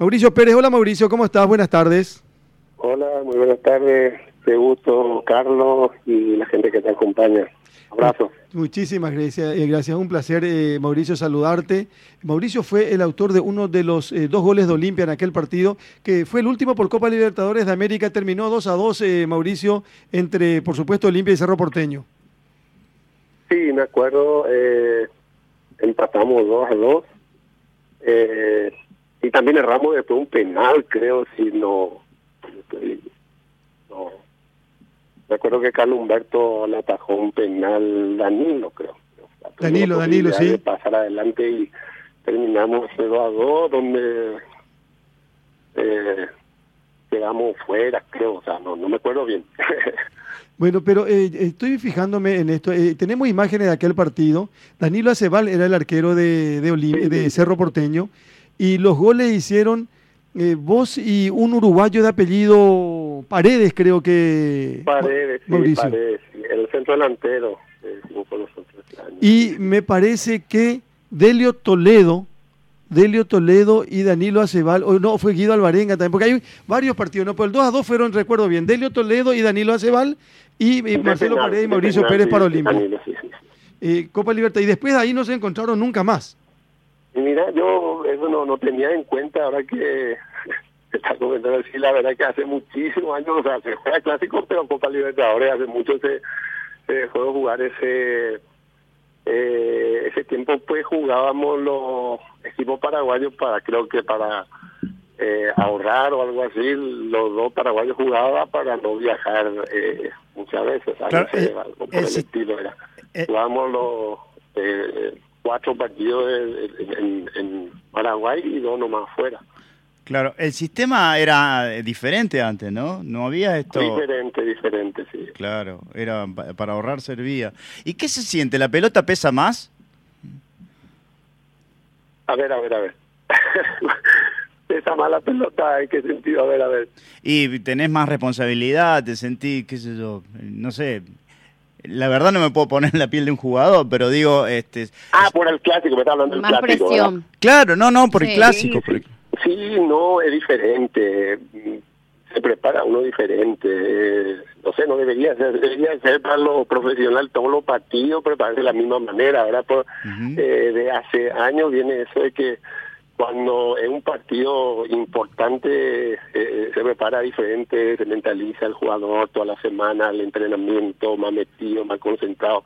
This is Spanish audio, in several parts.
Mauricio Pérez, hola Mauricio, ¿cómo estás? Buenas tardes. Hola, muy buenas tardes. Te gusto, Carlos y la gente que te acompaña. Abrazo. Muchísimas gracias, eh, gracias. Un placer, eh, Mauricio, saludarte. Mauricio fue el autor de uno de los eh, dos goles de Olimpia en aquel partido, que fue el último por Copa Libertadores de América. Terminó 2 a 2, Mauricio, entre, por supuesto, Olimpia y Cerro Porteño. Sí, me acuerdo. empatamos 2 a 2. Y también erramos después un penal, creo, si no. no me acuerdo que Carlos Humberto le atajó un penal Danilo, creo. Danilo, Danilo, sí. De pasar adelante y terminamos 0 a 2, donde eh, quedamos fuera, creo, o sea, no, no me acuerdo bien. Bueno, pero eh, estoy fijándome en esto. Eh, tenemos imágenes de aquel partido. Danilo Aceval era el arquero de, de, de Cerro Porteño y los goles hicieron eh, vos y un uruguayo de apellido Paredes, creo que. Paredes, sí, Paredes, el centro delantero. y me parece que Delio Toledo, Delio Toledo y Danilo Aceval, o no, fue Guido Alvarenga también, porque hay varios partidos, no, pero el 2 a 2 fueron, recuerdo bien, Delio Toledo y Danilo Aceval y, Marcelo Paredes y Mauricio Pérez para Olimpia. Eh, Copa Libertad, y después de ahí no se encontraron nunca más. Mira, yo eso no, no tenía en cuenta ahora que está comentando así, la verdad que hace muchísimos años, o sea, se juega clásico, pero Copa Libertadores hace mucho se, se dejó de jugar ese eh, ese tiempo pues jugábamos los equipos paraguayos para creo que para eh, ahorrar o algo así los dos paraguayos jugaban para no viajar eh, muchas veces claro, algo por el estilo era. Jugábamos los cuatro partidos en, Paraguay y dos nomás fuera. Claro, el sistema era diferente antes, ¿no? No había esto... Diferente, diferente, sí. Claro, era para ahorrar servía. ¿Y qué se siente? ¿La pelota pesa más? A ver, a ver, a ver. pesa más la pelota, ¿en qué sentido? A ver, a ver. Y tenés más responsabilidad, te sentís, qué sé yo, no sé, la verdad no me puedo poner en la piel de un jugador, pero digo, este... Ah, por el clásico, me está hablando del Más presión. Claro, no, no, por el clásico. Sí, no, es diferente. Se prepara uno diferente. No sé, no debería ser, debería ser para los profesionales todos los partidos prepararse de la misma manera. Ahora, por, eh, de hace años viene eso de que cuando es un partido importante eh, se prepara diferente, se mentaliza el jugador toda la semana, el entrenamiento más metido, más concentrado.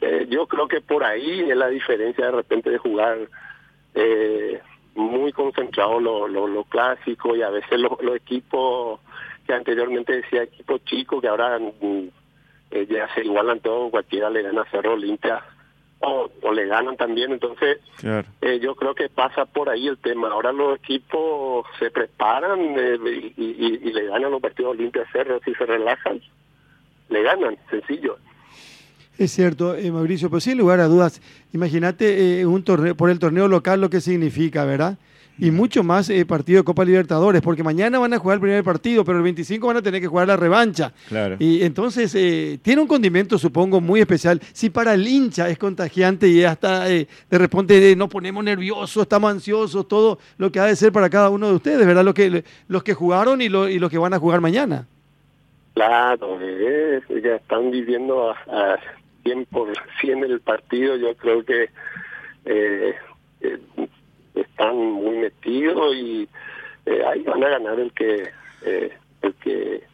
Eh, yo creo que por ahí es la diferencia de repente de jugar eh, muy concentrado lo, lo, clásico y a veces los equipos que anteriormente decía equipos chicos que ahora mm, ya se igualan todo, cualquiera le gana Cerro Olimpia o, le ganan también. Entonces, eh, yo creo que pasa por ahí el tema. Ahora los equipos se preparan eh, y, le ganan los partidos Olimpia Cerro. Si se relajan, le ganan, sencillo. Es cierto, eh, Mauricio, pero sin lugar a dudas, imagínate un torneo, por el torneo local lo que significa, ¿verdad? Y mucho más eh, partido de Copa Libertadores, porque mañana van a jugar el primer partido, pero el 25 van a tener que jugar la revancha. Claro. Y entonces eh, tiene un condimento, supongo, muy especial. Si para el hincha es contagiante y hasta eh, de repente nos ponemos nerviosos, estamos ansiosos, todo lo que ha de ser para cada uno de ustedes, ¿verdad? Lo que, los que jugaron y, lo, y los que van a jugar mañana. Claro, ya están viviendo a, a 100% el partido, yo creo que están muy metidos y eh, ahí van a ganar el que eh, el que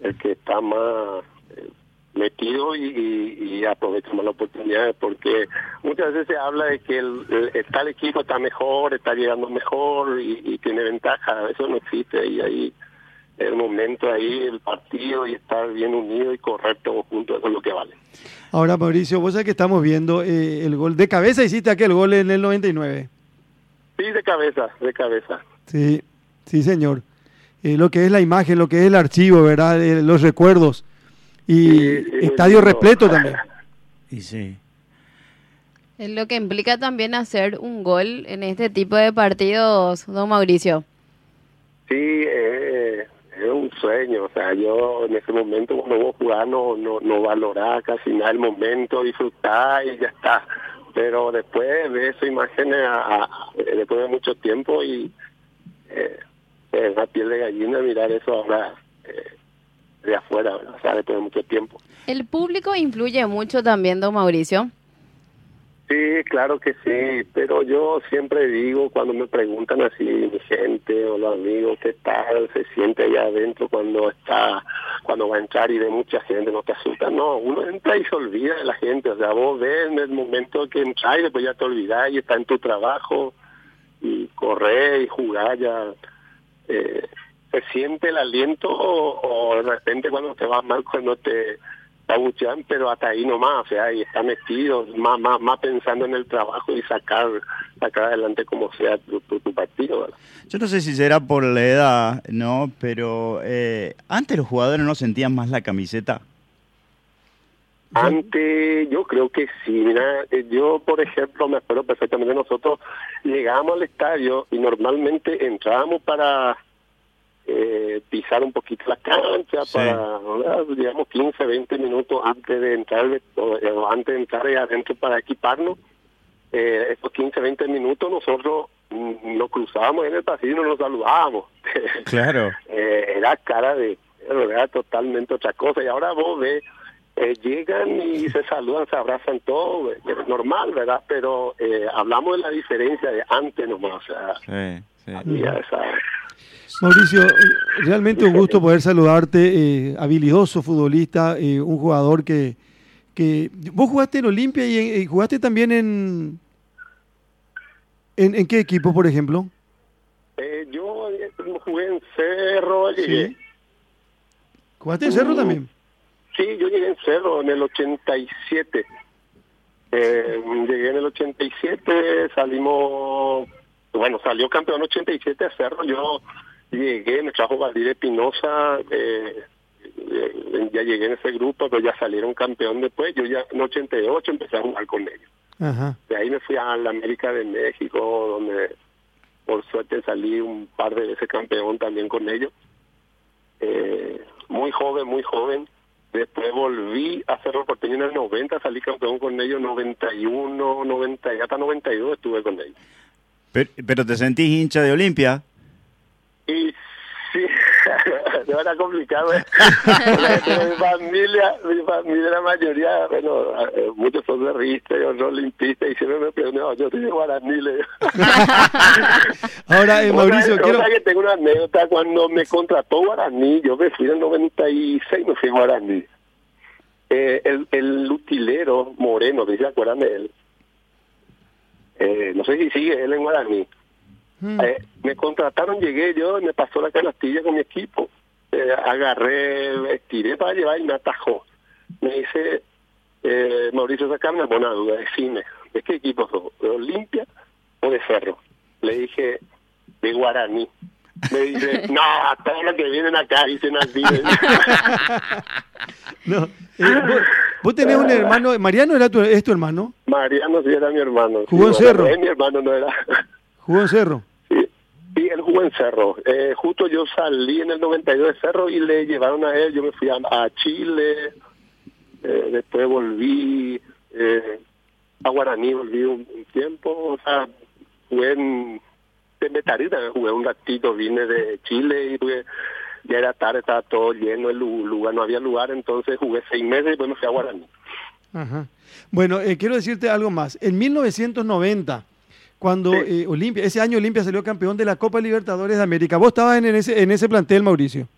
el que está más eh, metido y, y, aprovecha más la oportunidad porque muchas veces se habla de que el, tal equipo está mejor, está llegando mejor y, tiene ventaja, eso no existe y ahí el momento ahí, el partido y estar bien unido y correr todos juntos, eso es lo que vale. Ahora, Mauricio, vos sabés que estamos viendo el gol de cabeza, hiciste aquel gol en el 99. Sí, de cabeza, de cabeza. Sí, sí, señor. Eh, lo que es la imagen, lo que es el archivo, ¿verdad? Eh, los recuerdos. Y estadio repleto también. Y sí. Es lo que implica también hacer un gol en este tipo de partidos, don Mauricio. Sí, eh, es un sueño. O sea, yo en ese momento cuando vos jugás no, no, no valorás casi nada el momento, disfrutar y ya está pero después de esas imágenes a, después de mucho tiempo y eh, eh, la piel de gallina mirar eso ahora eh, de afuera, ¿verdad? o sea, después de mucho tiempo. ¿El público influye mucho también, don Mauricio? Sí, claro que sí, pero yo siempre digo cuando me preguntan así mi gente o los amigos qué tal se siente allá adentro cuando está, cuando va a entrar y ve mucha gente, no te asusta, no, uno entra y se olvida de la gente, o sea, vos ves en el momento que entras y después ya te olvidás y está en tu trabajo y correr y jugar ya, eh, se siente el aliento o, o de repente cuando te va mal, cuando te abuchean, pero hasta ahí nomás, o sea, y está metido, más, más, más pensando en el trabajo y sacar, sacar adelante como sea tu, tu, tu partido. ¿verdad? Yo no sé si será por la edad, ¿no? Pero eh, antes los jugadores no sentían más la camiseta. Antes, yo creo que sí. Mira, eh, yo, por ejemplo, me acuerdo perfectamente, nosotros llegábamos al estadio y normalmente entrábamos para eh, pisar un poquito la cancha, Sí. para, ¿verdad? digamos, 15, 20 minutos antes de entrar, o, antes de entrar adentro para equiparnos. Eh, esos 15, 20 minutos nosotros mm, nos cruzábamos en el pasillo y no nos saludábamos. Claro. Eh, era cara de era totalmente otra cosa y ahora vos ves eh, llegan y se saludan se abrazan todo eh, es normal verdad pero eh, hablamos de la diferencia de antes nomás o sea Sí, sí. había esa Mauricio, realmente un gusto poder saludarte, eh, habilidoso futbolista, eh, un jugador que, que... ¿Vos jugaste en Olimpia y, en- y jugaste también en, en... ¿En qué equipo, por ejemplo? eh, yo jugué en Cerro llegué Sí. ¿Jugaste en Cerro Uh. también? Sí, yo llegué en Cerro en el 87. Eh, llegué en el 87, salimos, bueno, salió campeón 87 a Cerro, yo llegué, me trajo Valdir Espinosa, eh, eh, ya llegué en ese grupo, pero ya salieron campeón después, yo ya en 88 empecé a jugar con ellos. Ajá. De ahí me fui a la América de México, donde por suerte salí un par de veces campeón también con ellos. Eh, muy joven, muy joven. Después volví a Cerro Porteño en el 90, salí campeón con ellos, 91, 90, y hasta 92 estuve con ellos. Pero, pero te sentís hincha de Olimpia. Y sí, no era complicado. ¿eh? mi familia, mi familia, la mayoría, bueno, eh, muchos son de Rista y otros limpistas, y siempre me preguntan, no, yo soy de Guaraní. le digo. Ahora, eh, Mauricio, Otra- quiero... otra que tengo una anécdota, cuando me contrató Guaraní, yo me fui en el 96, me fui a Guaraní. Eh, el, el utilero Moreno, ¿sí ¿se acuerdan de él? Eh, no sé si sigue él en Guaraní. Mm. Eh, me contrataron, llegué yo, me pasó la canastilla con mi equipo. Eh, agarré, estiré para llevar y me atajó. Me dice, eh, Mauricio, sacame una duda, decime, ¿de qué equipo sos? ¿De Olimpia o de Cerro? Le dije, de Guaraní. Me dice, no, todos los que vienen acá dicen así. No, eh, vos, tenés un hermano, Mariano era tu, es tu hermano, Mariano sí era mi hermano. ¿Jugó en Cerro? es mi hermano no era. jugó en Cerro. Sí, sí, él jugó en Cerro. Eh, justo yo salí en el 92 de Cerro y le llevaron a él. Yo me fui a, a Chile, eh, después volví eh, a Guaraní, volví un, un tiempo. O sea, jugué en, Betarí también jugué un ratito, vine de Chile y jugué. Ya era tarde, estaba todo lleno el lu- lugar, no había lugar, entonces jugué seis meses y después me fui a Guaraní. Ajá. Bueno, eh, quiero decirte algo más. En 1990, cuando Sí. eh, Olimpia, ese año Olimpia salió campeón de la Copa Libertadores de América. ¿Vos estabas en, en ese, en ese plantel, Mauricio?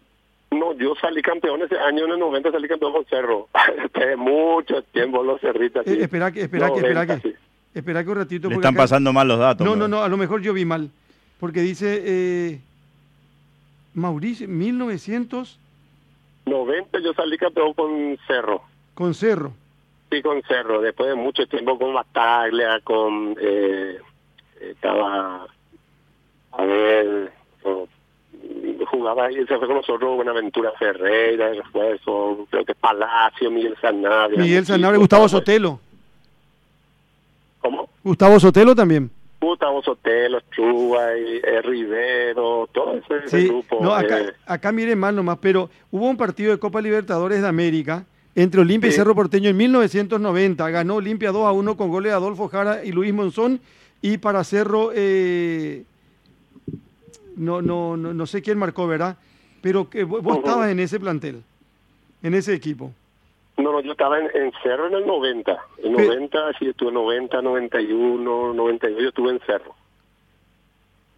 No, yo salí campeón ese año en el 90, salí campeón con Cerro. Después mucho tiempo los cerritas. Eh, espera que, espera que, espera que, espera que un ratito. Le porque están acá- pasando mal los datos. No, no, no, a lo mejor yo vi mal. Porque dice eh, Mauricio, 1900 90 yo salí campeón con Cerro. con Cerro. Sí, con Cerro. Después de mucho tiempo con Bataglia, con... Eh, estaba... A ver... jugaba ahí, se fue con nosotros Buenaventura Ferreira, refuerzo, creo que Palacio, Miguel Sanabria. Miguel Sanabria, Gustavo estaba- Sotelo. ¿Cómo? Gustavo Sotelo también. Gustavo Sotelo, Chubay, eh, Rivero, todo ese, Sí, grupo. no, acá, eh, acá miren mal nomás, pero hubo un partido de Copa Libertadores de América entre Olimpia y. Cerro Porteño en 1990. Ganó Olimpia 2 a 1 con goles de Adolfo Jara y Luis Monzón. Y para Cerro, eh, no, no, no, no sé quién marcó, ¿verdad? Pero que vos, estabas en ese plantel, en ese equipo. No, no, yo estaba en, en Cerro en el 90. En Pe- 90, sí, estuve 90, 91, 92, yo estuve en Cerro.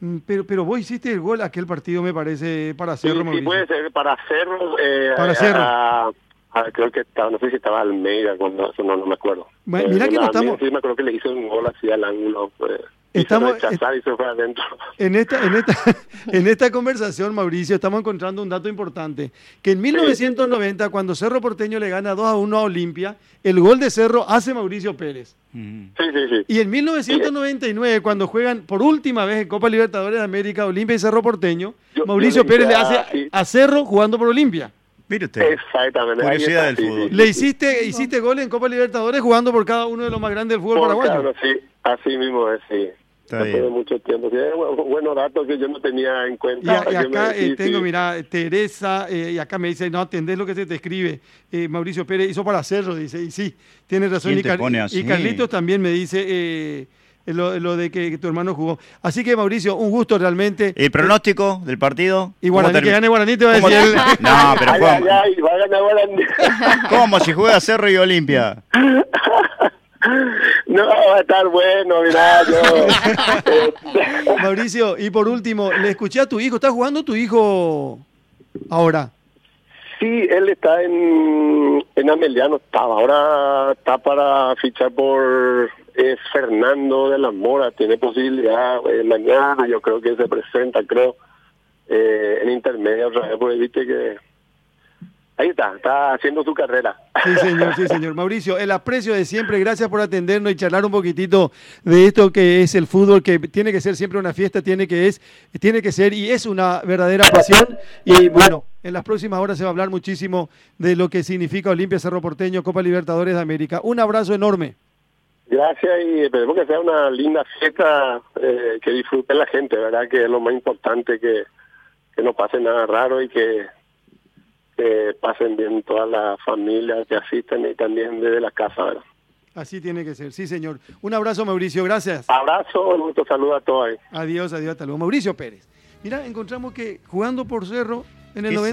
Mm, Pero, pero vos hiciste el gol aquel partido, me parece, para Sí, Cerro sí, Mauricio. puede ser para Cerro. Eh, Para Cerro. a- a- creo que estaba, no sé si estaba Almeida cuando, eso no, no me acuerdo. Bueno, Eh, mirá que no estamos- Sí, me acuerdo que le hizo un gol así al ángulo. Pues, Estamos- Hizo rechazar y se fue adentro. En esta, en, esta, en esta conversación, Mauricio, estamos encontrando un dato importante. Que en 1990, cuando Cerro Porteño le gana 2 a 1 a Olimpia, el gol de Cerro hace Mauricio Pérez. Ujú. Sí, sí, sí. Y en 1999, cuando juegan por última vez en Copa Libertadores de América, Olimpia y Cerro Porteño, Yo- Mauricio yo Pérez le hace a- Cerro jugando por Olimpia. Mire usted. Exactamente. Curiosidad está, del sí, fútbol. sí. Le hiciste, hiciste gol en Copa Libertadores jugando por cada uno de los más grandes del fútbol Por paraguayo. claro, sí, así mismo es, sí. Está Después de bien. mucho tiempo. Sí, es bu- buenos datos que yo no tenía en Y, cuenta. a- y acá eh, tengo, sí. mira, Teresa, eh, y acá me dice, no, atendés lo que se te escribe. Eh, Mauricio Pérez hizo para Cerro, dice, y sí, tiene razón. ¿Quién Y, Car- y? Carlitos también me dice eh, lo, lo de que, que tu hermano jugó. Así que, Mauricio, un gusto realmente. ¿El pronóstico del partido? Y ¿Cómo Guaraní, que gane Guaraní, te va a ¿Cómo decir No, pero Ay, ¿cómo? ay, ay, va a ganar Guaraní. ¿Cómo? Si juega Cerro y Olimpia. No, va a estar bueno, mirá, yo. Mauricio, y por último, le escuché a tu hijo, ¿está jugando tu hijo ahora? sí, él está en, en Ameliano, estaba. Ahora está para fichar por eh, Fernando de la Mora. Tiene posibilidad eh, mañana, yo creo que se presenta, creo, eh, en intermedio otra vez, porque viste que. Ahí está, está haciendo su carrera. Sí, señor, sí, señor. Mauricio, el aprecio de siempre, gracias por atendernos y charlar un poquitito de esto que es el fútbol, que tiene que ser siempre una fiesta, tiene que, es, tiene que ser y es una verdadera pasión. Y bueno, en las próximas horas se va a hablar muchísimo de lo que significa Olimpia Cerro Porteño, Copa Libertadores de América. Un abrazo enorme. Gracias y esperemos que sea una linda fiesta, eh, que disfrute la gente, ¿verdad? Que es lo más importante, que, que no pase nada raro y que, pasen bien todas las familias que asisten y también desde la casa, ¿verdad? Así tiene que ser, sí, señor. Un abrazo, Mauricio, gracias. Abrazo, un gusto, saludo a todos. Adiós, adiós, hasta luego. Mauricio Pérez. Mira, encontramos que jugando por Cerro en el Qué 90